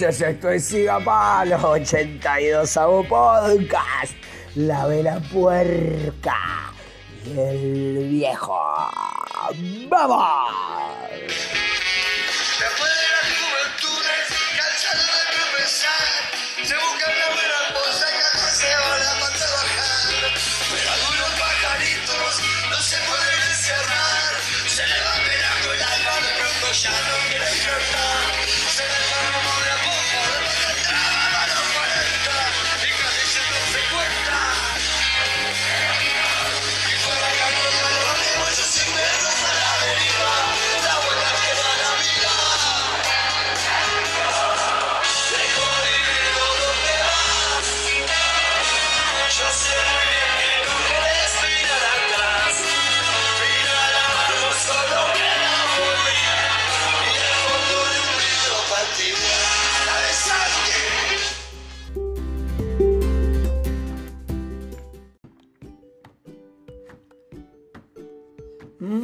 Noches, esto es Siga Palo 82 a Podcast, La Vela Puerca y el Viejo. ¡Vamos!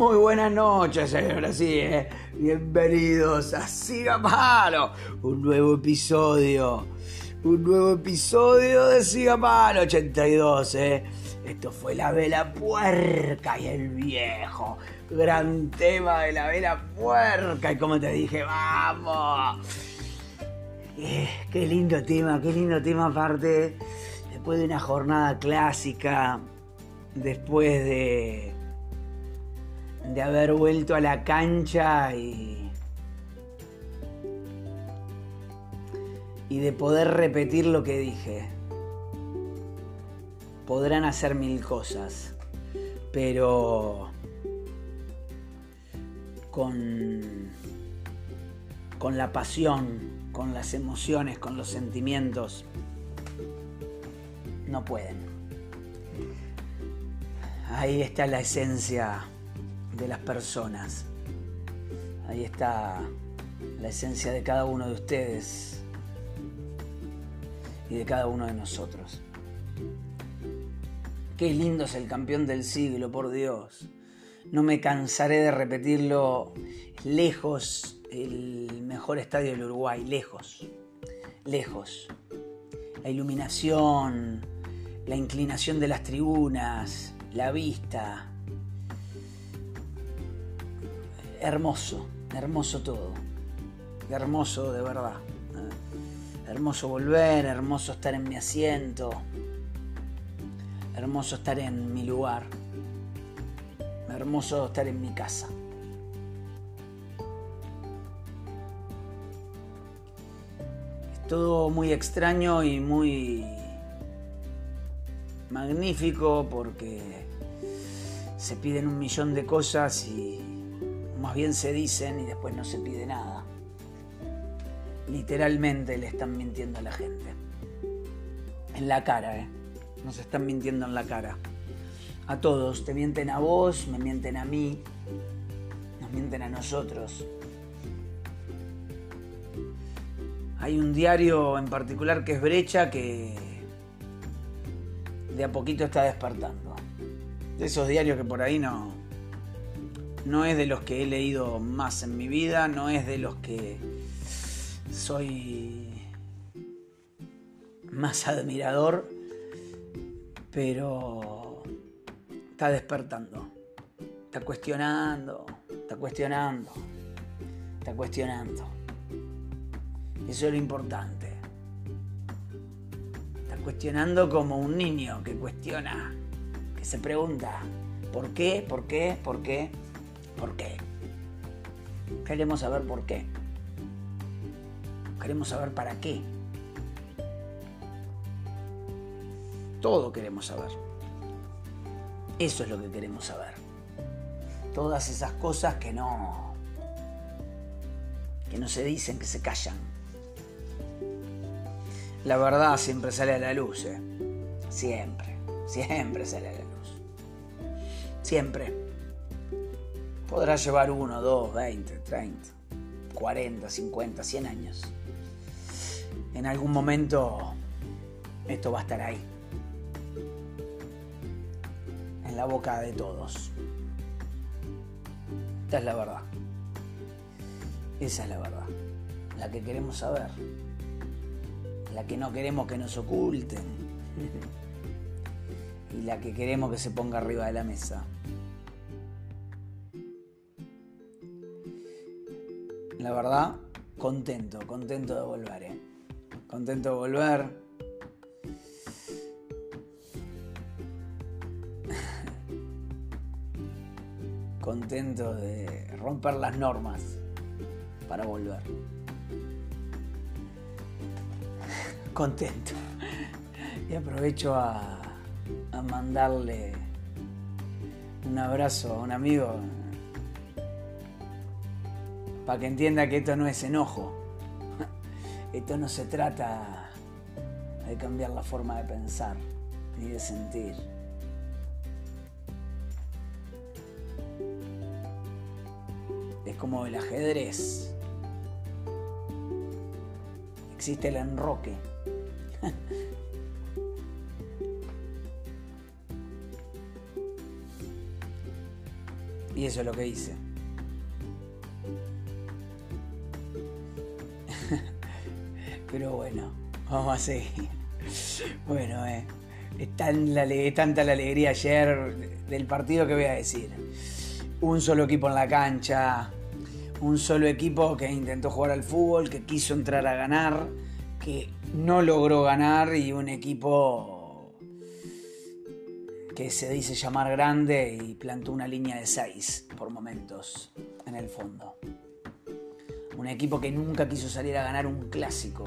Muy buenas noches, señoras y eh. bienvenidos a Siga Palo, un nuevo episodio, un nuevo episodio de Siga Palo 82, eh. Esto fue la vela puerca y el viejo, gran tema de la vela puerca y como te dije, vamos. Eh, qué lindo tema, qué lindo tema aparte, después de una jornada clásica, después de de haber vuelto a la cancha y, y de poder repetir lo que dije. Podrán hacer mil cosas, pero con, con la pasión, con las emociones, con los sentimientos, no pueden. Ahí está la esencia de las personas. Ahí está la esencia de cada uno de ustedes y de cada uno de nosotros. Qué lindo es el campeón del siglo, por Dios. No me cansaré de repetirlo. Lejos, el mejor estadio del Uruguay, lejos, lejos. La iluminación, la inclinación de las tribunas, la vista, hermoso, hermoso todo. Hermoso de verdad. ¿eh? Hermoso volver, hermoso estar en mi asiento. Hermoso estar en mi lugar. Hermoso estar en mi casa. Es todo muy extraño y muy magnífico porque se piden un millón de cosas y más bien se dicen y después no se pide nada. Literalmente le están mintiendo a la gente. En la cara, ¿eh? Nos están mintiendo en la cara. A todos. Te mienten a vos, me mienten a mí, nos mienten a nosotros. Hay un diario en particular que es Brecha que de a poquito está despertando. De esos diarios que por ahí no, no es de los que he leído más en mi vida, no es de los que soy más admirador, pero está despertando, está cuestionando, está cuestionando, está cuestionando. Eso es lo importante. Está cuestionando como un niño que cuestiona, que se pregunta, ¿por qué? ¿Por qué? ¿Por qué? ¿Por qué? Queremos saber por qué. Queremos saber para qué. Todo queremos saber. Eso es lo que queremos saber. Todas esas cosas que no que no se dicen, que se callan. La verdad siempre sale a la luz, ¿eh? Siempre, siempre sale a la luz. Siempre. Podrá llevar uno, dos, veinte, treinta, cuarenta, cincuenta, cien años. En algún momento esto va a estar ahí. En la boca de todos. Esta es la verdad. Esa es la verdad. la que queremos saber, la que no queremos que nos oculten y la que queremos que se ponga arriba de la mesa. La verdad, contento, contento de volver, ¿eh? Contento de volver. contento de romper las normas para volver. Contento. Y aprovecho a, a mandarle un abrazo a un amigo para que entienda que esto no es enojo. Esto no se trata de cambiar la forma de pensar ni de sentir. Es como el ajedrez. Existe el enroque. y eso es lo que hice. Pero bueno, vamos a seguir. Bueno, eh, es, tanta la alegría ayer del partido que voy a decir. Un solo equipo en la cancha, un solo equipo que intentó jugar al fútbol, que quiso entrar a ganar, que no logró ganar y un equipo que se dice llamar grande y plantó una línea de seis por momentos en el fondo. Un equipo que nunca quiso salir a ganar un clásico.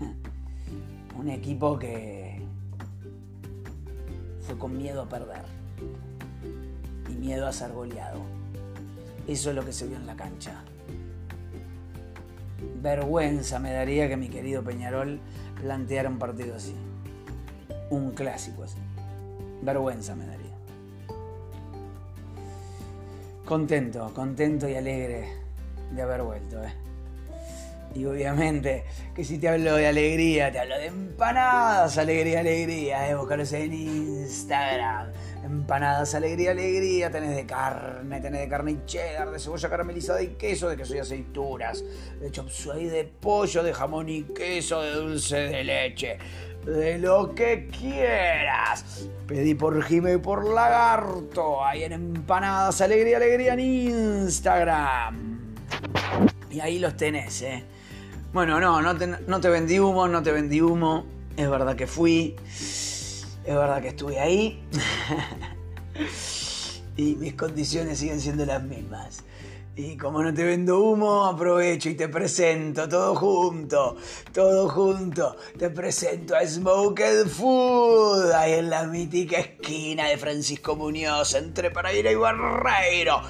Un equipo que fue con miedo a perder y miedo a ser goleado. Eso es lo que se vio en la cancha. Vergüenza me daría que mi querido Peñarol planteara un partido así. Un clásico así. Vergüenza me daría. Contento, contento y alegre de haber vuelto. ¿eh? Y obviamente que si te hablo de alegría, te hablo de empanadas, alegría, alegría. ¿eh? Buscaros en Instagram empanadas, alegría, alegría, tenés de carne, tenés de carne y cheddar, de cebolla caramelizada y queso, de queso y aceituras, de chop suey de pollo, de jamón y queso, de dulce de leche, de lo que quieras. Pedí por Jime y por Lagarto, ahí en empanadas, alegría, alegría en Instagram. Y ahí los tenés, ¿eh? Bueno, no, no te, vendí humo, no te vendí humo. Es verdad que fui. Es verdad que estuve ahí y mis condiciones siguen siendo las mismas. Y como no te vendo humo, aprovecho y te presento todo junto, todo junto. Te presento a Smoked Food, ahí en la mítica esquina de Francisco Muñoz, entre Paraíra y Barreiro.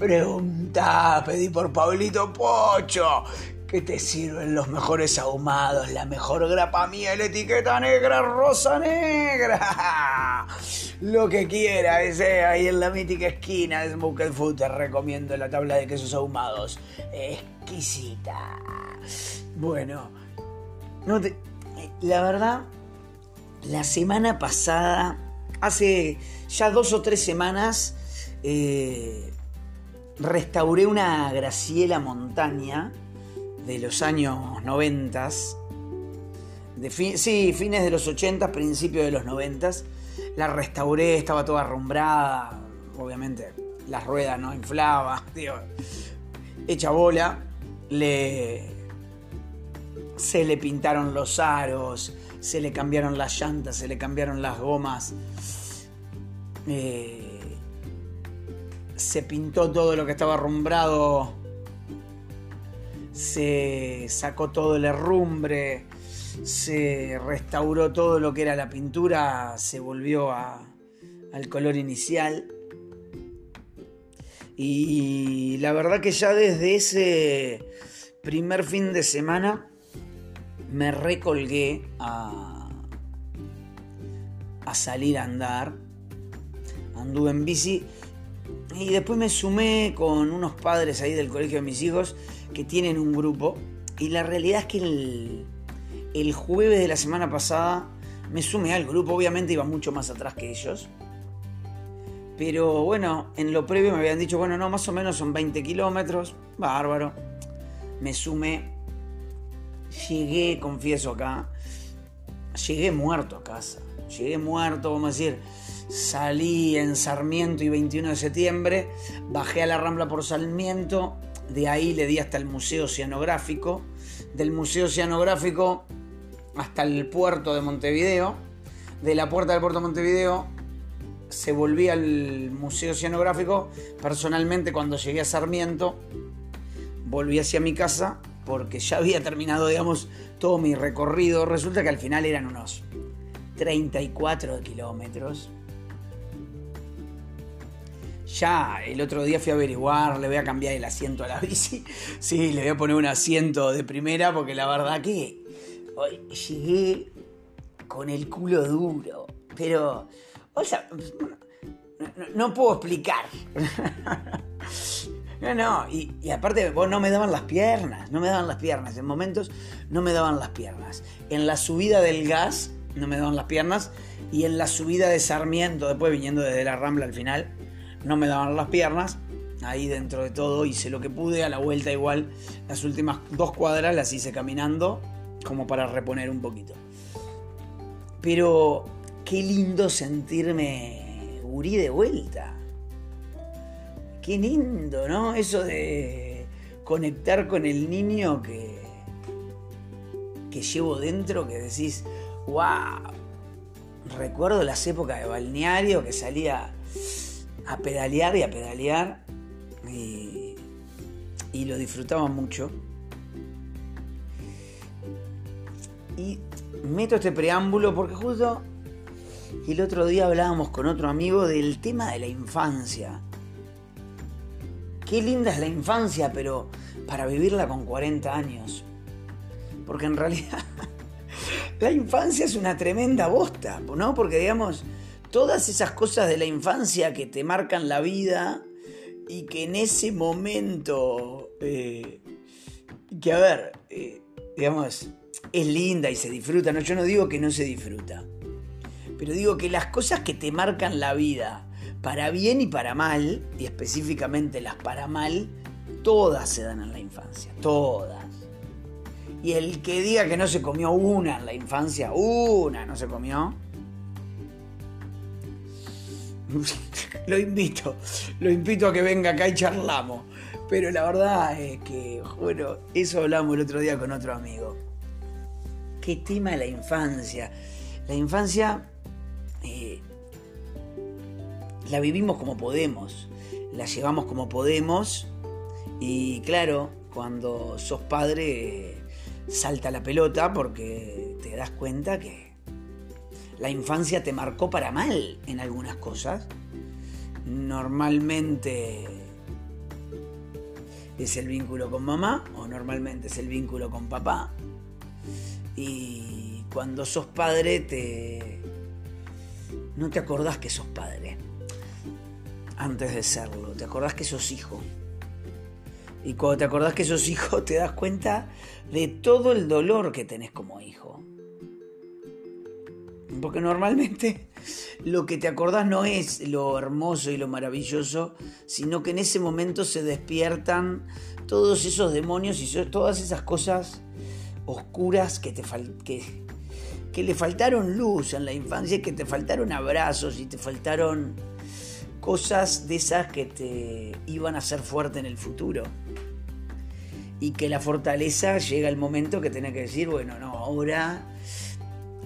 Pregunta, pedí por Pablito Pocho que te sirven los mejores ahumados, la mejor grapa miel, etiqueta negra, rosa negra. Lo que quieras, eh, ahí en la mítica esquina de Smoked Food te recomiendo la tabla de quesos ahumados. Exquisita. Bueno, no te, la verdad, la semana pasada, hace ya dos o tres semanas, eh, restauré una Graciela Montaña de los años 90, de sí, fines de los 80, principios de los 90. La restauré, estaba toda arrumbrada, obviamente las ruedas no inflaba, tío. hecha bola, le se le pintaron los aros, se le cambiaron las llantas, se le cambiaron las gomas. Eh, se pintó todo lo que estaba arrumbrado se sacó todo el herrumbre, se restauró todo lo que era la pintura, se volvió al color inicial. Y la verdad que ya desde ese primer fin de semana me recolgué a, a salir a andar. Anduve en bici y después me sumé con unos padres ahí del colegio de mis hijos que tienen un grupo. Y la realidad es que el, el jueves de la semana pasada me sumé al grupo, obviamente iba mucho más atrás que ellos. Pero bueno, en lo previo me habían dicho, bueno, no, más o menos son 20 kilómetros, bárbaro. Me sumé llegué, confieso acá, llegué muerto a casa. Llegué muerto, vamos a decir, salí en Sarmiento y 21 de septiembre, bajé a la Rambla por Sarmiento, de ahí le di hasta el Museo Oceanográfico, del Museo Oceanográfico hasta el puerto de Montevideo, de la puerta del puerto de Montevideo se volvía al Museo Oceanográfico, personalmente cuando llegué a Sarmiento, volví hacia mi casa porque ya había terminado, digamos, todo mi recorrido. Resulta que al final eran unos 34 kilómetros. Ya el otro día fui a averiguar, le voy a cambiar el asiento a la bici. Sí, le voy a poner un asiento de primera porque la verdad que hoy llegué con el culo duro. Pero, o sea, no, puedo explicar. No, no, y, y, aparte vos no me daban las piernas, no me daban las piernas, en momentos no me daban las piernas. En la subida del gas no me daban las piernas y en la subida de Sarmiento, después viniendo desde la Rambla al final, no me daban las piernas. Ahí dentro de todo hice lo que pude, a la vuelta igual, las últimas dos cuadras las hice caminando como para reponer un poquito. Pero qué lindo sentirme gurí de vuelta Qué lindo, ¿no? Eso de conectar con el niño que, que llevo dentro, que decís, wow. Recuerdo las épocas de balneario que salía a pedalear y a pedalear y, y lo disfrutaba mucho. Y meto este preámbulo porque justo el otro día hablábamos con otro amigo del tema de la infancia Qué linda es la infancia, pero para vivirla con 40 años. Porque en realidad la infancia es una tremenda bosta, ¿no? Porque digamos, todas esas cosas de la infancia que te marcan la vida y que en ese momento, eh, que a ver, eh, digamos, es linda y se disfruta, ¿no? Yo no digo que no se disfruta, pero digo que las cosas que te marcan la vida, para bien y para mal, y específicamente las para mal, todas se dan en la infancia, todas. Y el que diga que no se comió una en la infancia, una no se comió, lo invito, lo invito a que venga acá y charlamos. Pero la verdad es que, bueno, eso hablamos el otro día con otro amigo. ¿Qué tema la infancia? La infancia eh, la vivimos como podemos, la llevamos como podemos y claro, cuando sos padre salta la pelota porque te das cuenta que la infancia te marcó para mal en algunas cosas. Normalmente es el vínculo con mamá o normalmente es el vínculo con papá. Y cuando sos padre te no te acordás que sos padre antes de serlo. Te acordás que sos hijo. Y cuando te acordás que sos hijo, te das cuenta de todo el dolor que tenés como hijo. Porque normalmente lo que te acordás no es lo hermoso y lo maravilloso, sino que en ese momento se despiertan todos esos demonios y todas esas cosas oscuras que, te que, que le faltaron luz en la infancia, que te faltaron abrazos y te faltaron cosas de esas que te iban a hacer fuerte en el futuro. Y que la fortaleza llega el momento que tenés que decir, bueno, no, ahora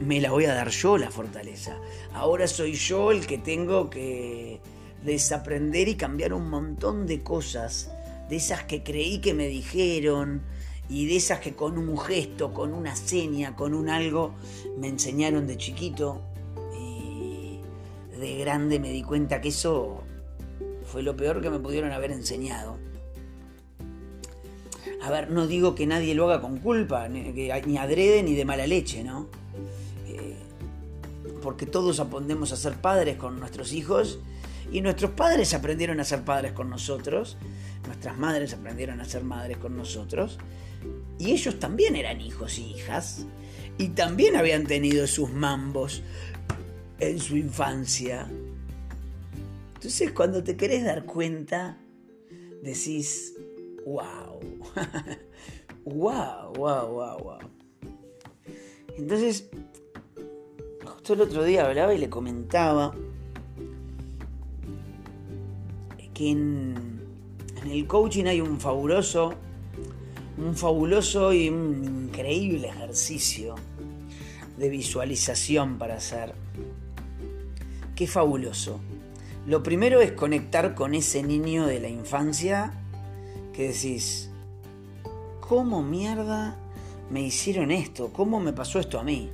me la voy a dar yo la fortaleza. Ahora soy yo el que tengo que desaprender y cambiar un montón de cosas, de esas que creí que me dijeron y de esas que con un gesto, con una seña, con un algo me enseñaron de chiquito de grande me di cuenta que eso fue lo peor que me pudieron haber enseñado. A ver, no digo que nadie lo haga con culpa, ni, adrede ni de mala leche, ¿no? Porque todos aprendemos a ser padres con nuestros hijos y nuestros padres aprendieron a ser padres con nosotros, nuestras madres aprendieron a ser madres con nosotros y ellos también eran hijos y hijas y también habían tenido sus mambos, en su infancia. Entonces cuando te querés dar cuenta, decís, wow, wow, wow, wow, wow. Entonces, justo el otro día hablaba y le comentaba que en, en el coaching hay un fabuloso, un fabuloso y un increíble ejercicio de visualización para hacer. Qué fabuloso. Lo primero es conectar con ese niño de la infancia que decís, ¿cómo mierda me hicieron esto? ¿Cómo me pasó esto a mí?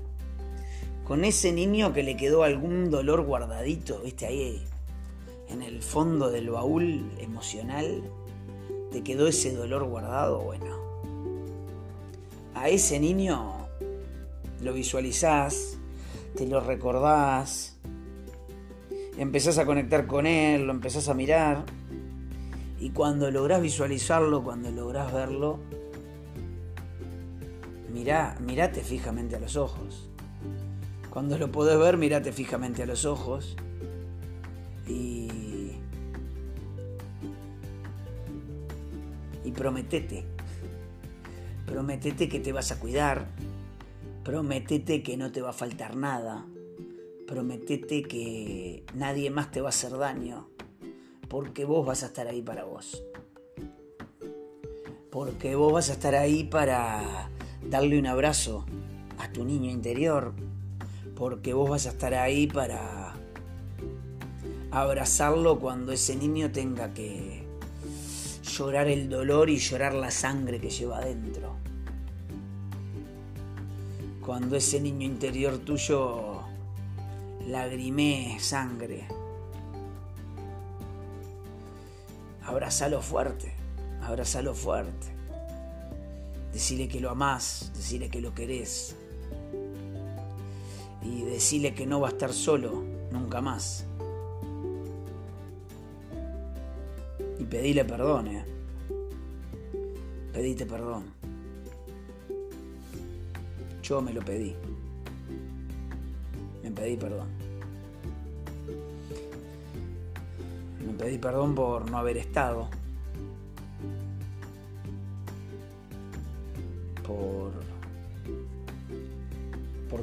Con ese niño que le quedó algún dolor guardadito, viste, ahí en el fondo del baúl emocional, te quedó ese dolor guardado, bueno. A ese niño lo visualizás, te lo recordás, empezás a conectar con él, lo empezás a mirar, y cuando lográs visualizarlo, cuando lográs verlo, mirá, mirate fijamente a los ojos. Cuando lo podés ver, mirate fijamente a los ojos y, y prometete. Prometete que te vas a cuidar. Prometete que no te va a faltar nada. Prometete que nadie más te va a hacer daño. Porque vos vas a estar ahí para vos. Porque vos vas a estar ahí para darle un abrazo a tu niño interior. Porque vos vas a estar ahí para abrazarlo cuando ese niño tenga que llorar el dolor y llorar la sangre que lleva adentro. Cuando ese niño interior tuyo lagrimee sangre. Abrazalo fuerte, abrazalo fuerte. Decile que lo amás, decile que lo querés. Y decile que no va a estar solo nunca más. Y pedile perdón, eh. Pedite perdón. Yo me lo pedí. Me pedí perdón. Me pedí perdón por no haber estado.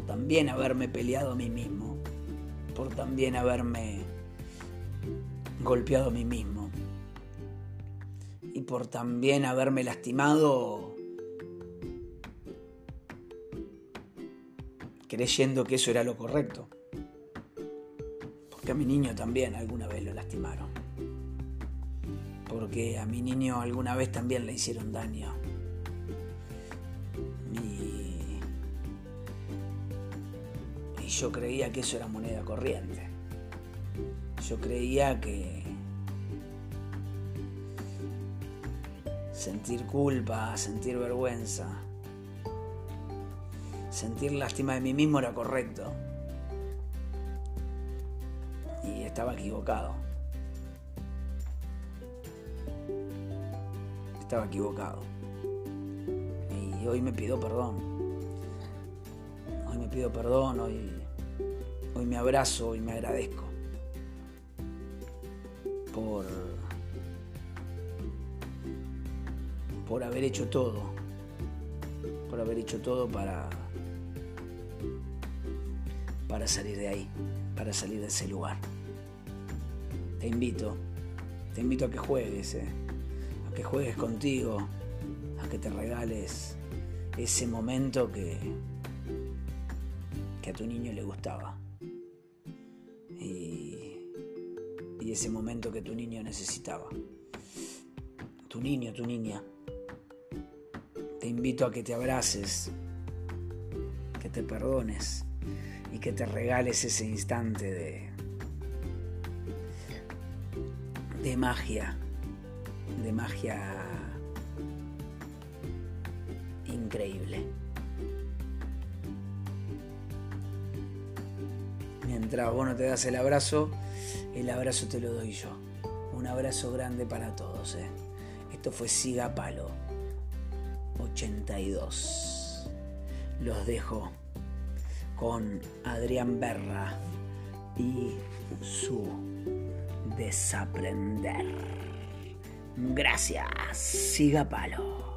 También haberme peleado a mí mismo. Por también haberme golpeado a mí mismo. Y por también haberme lastimado creyendo que eso era lo correcto. Porque a mi niño también alguna vez lo lastimaron. Porque a mi niño alguna vez también le hicieron daño. Yo creía que eso era moneda corriente. Yo creía que sentir culpa, sentir vergüenza, sentir lástima de mí mismo era correcto. Y estaba equivocado. Estaba equivocado. Y hoy me pido perdón. Hoy me pido perdón, hoy, hoy me abrazo y me agradezco. Por, por haber hecho todo. Por haber hecho todo para, para salir de ahí, para salir de ese lugar. Te invito, te invito a que juegues, eh, a que juegues contigo, a que te regales ese momento que, que a tu niño le gustaba. Y ese momento que tu niño necesitaba. Tu niño, tu niña. Te invito a que te abraces, que te perdones y que te regales ese instante de, de magia, de magia increíble. Mientras vos no te das el abrazo, el abrazo te lo doy yo. Un abrazo grande para todos. ¿eh? Esto fue Siga Palo 82. Los dejo con Adrián Berra y su desaprender. Gracias, siga palo.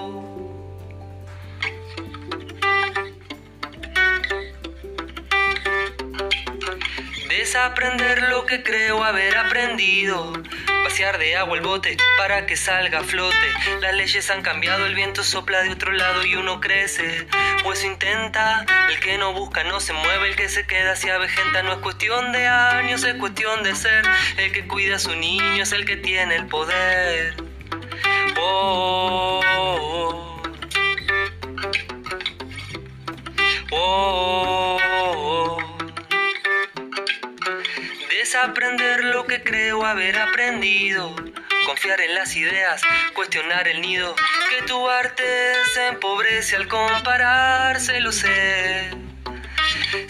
Desaprender lo que creo haber aprendido. Vaciar de agua el bote para que salga a flote. Las leyes han cambiado, el viento sopla de otro lado y uno crece. O eso intenta, el que no busca no se mueve, el que se queda se avejenta. No es cuestión de años, es cuestión de ser. El que cuida a su niño es el que tiene el poder. Oh. Oh, oh. Desaprender lo que creo haber aprendido. Confiar en las ideas, cuestionar el nido. Que tu arte se empobrece al compararse, lo sé.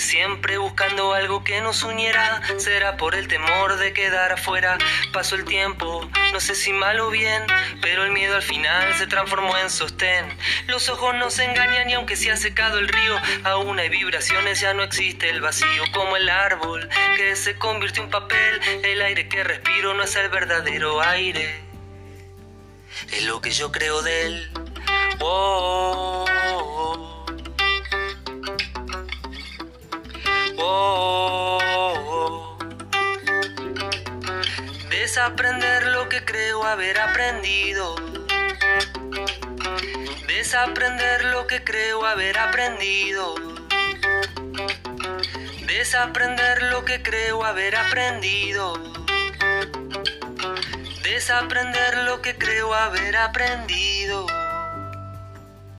Siempre buscando algo que nos uniera, será por el temor de quedar afuera. Pasó el tiempo, no sé si mal o bien, pero el miedo al final se transformó en sostén. Los ojos nos engañan y aunque se ha secado el río, aún hay vibraciones, ya no existe el vacío como el árbol que se convirtió en papel. El aire que respiro no es el verdadero aire, es lo que yo creo de él. Oh, oh, Oh. Desaprender lo que creo haber aprendido. Desaprender lo que creo haber aprendido. Desaprender lo que creo haber aprendido. Desaprender lo que creo haber aprendido.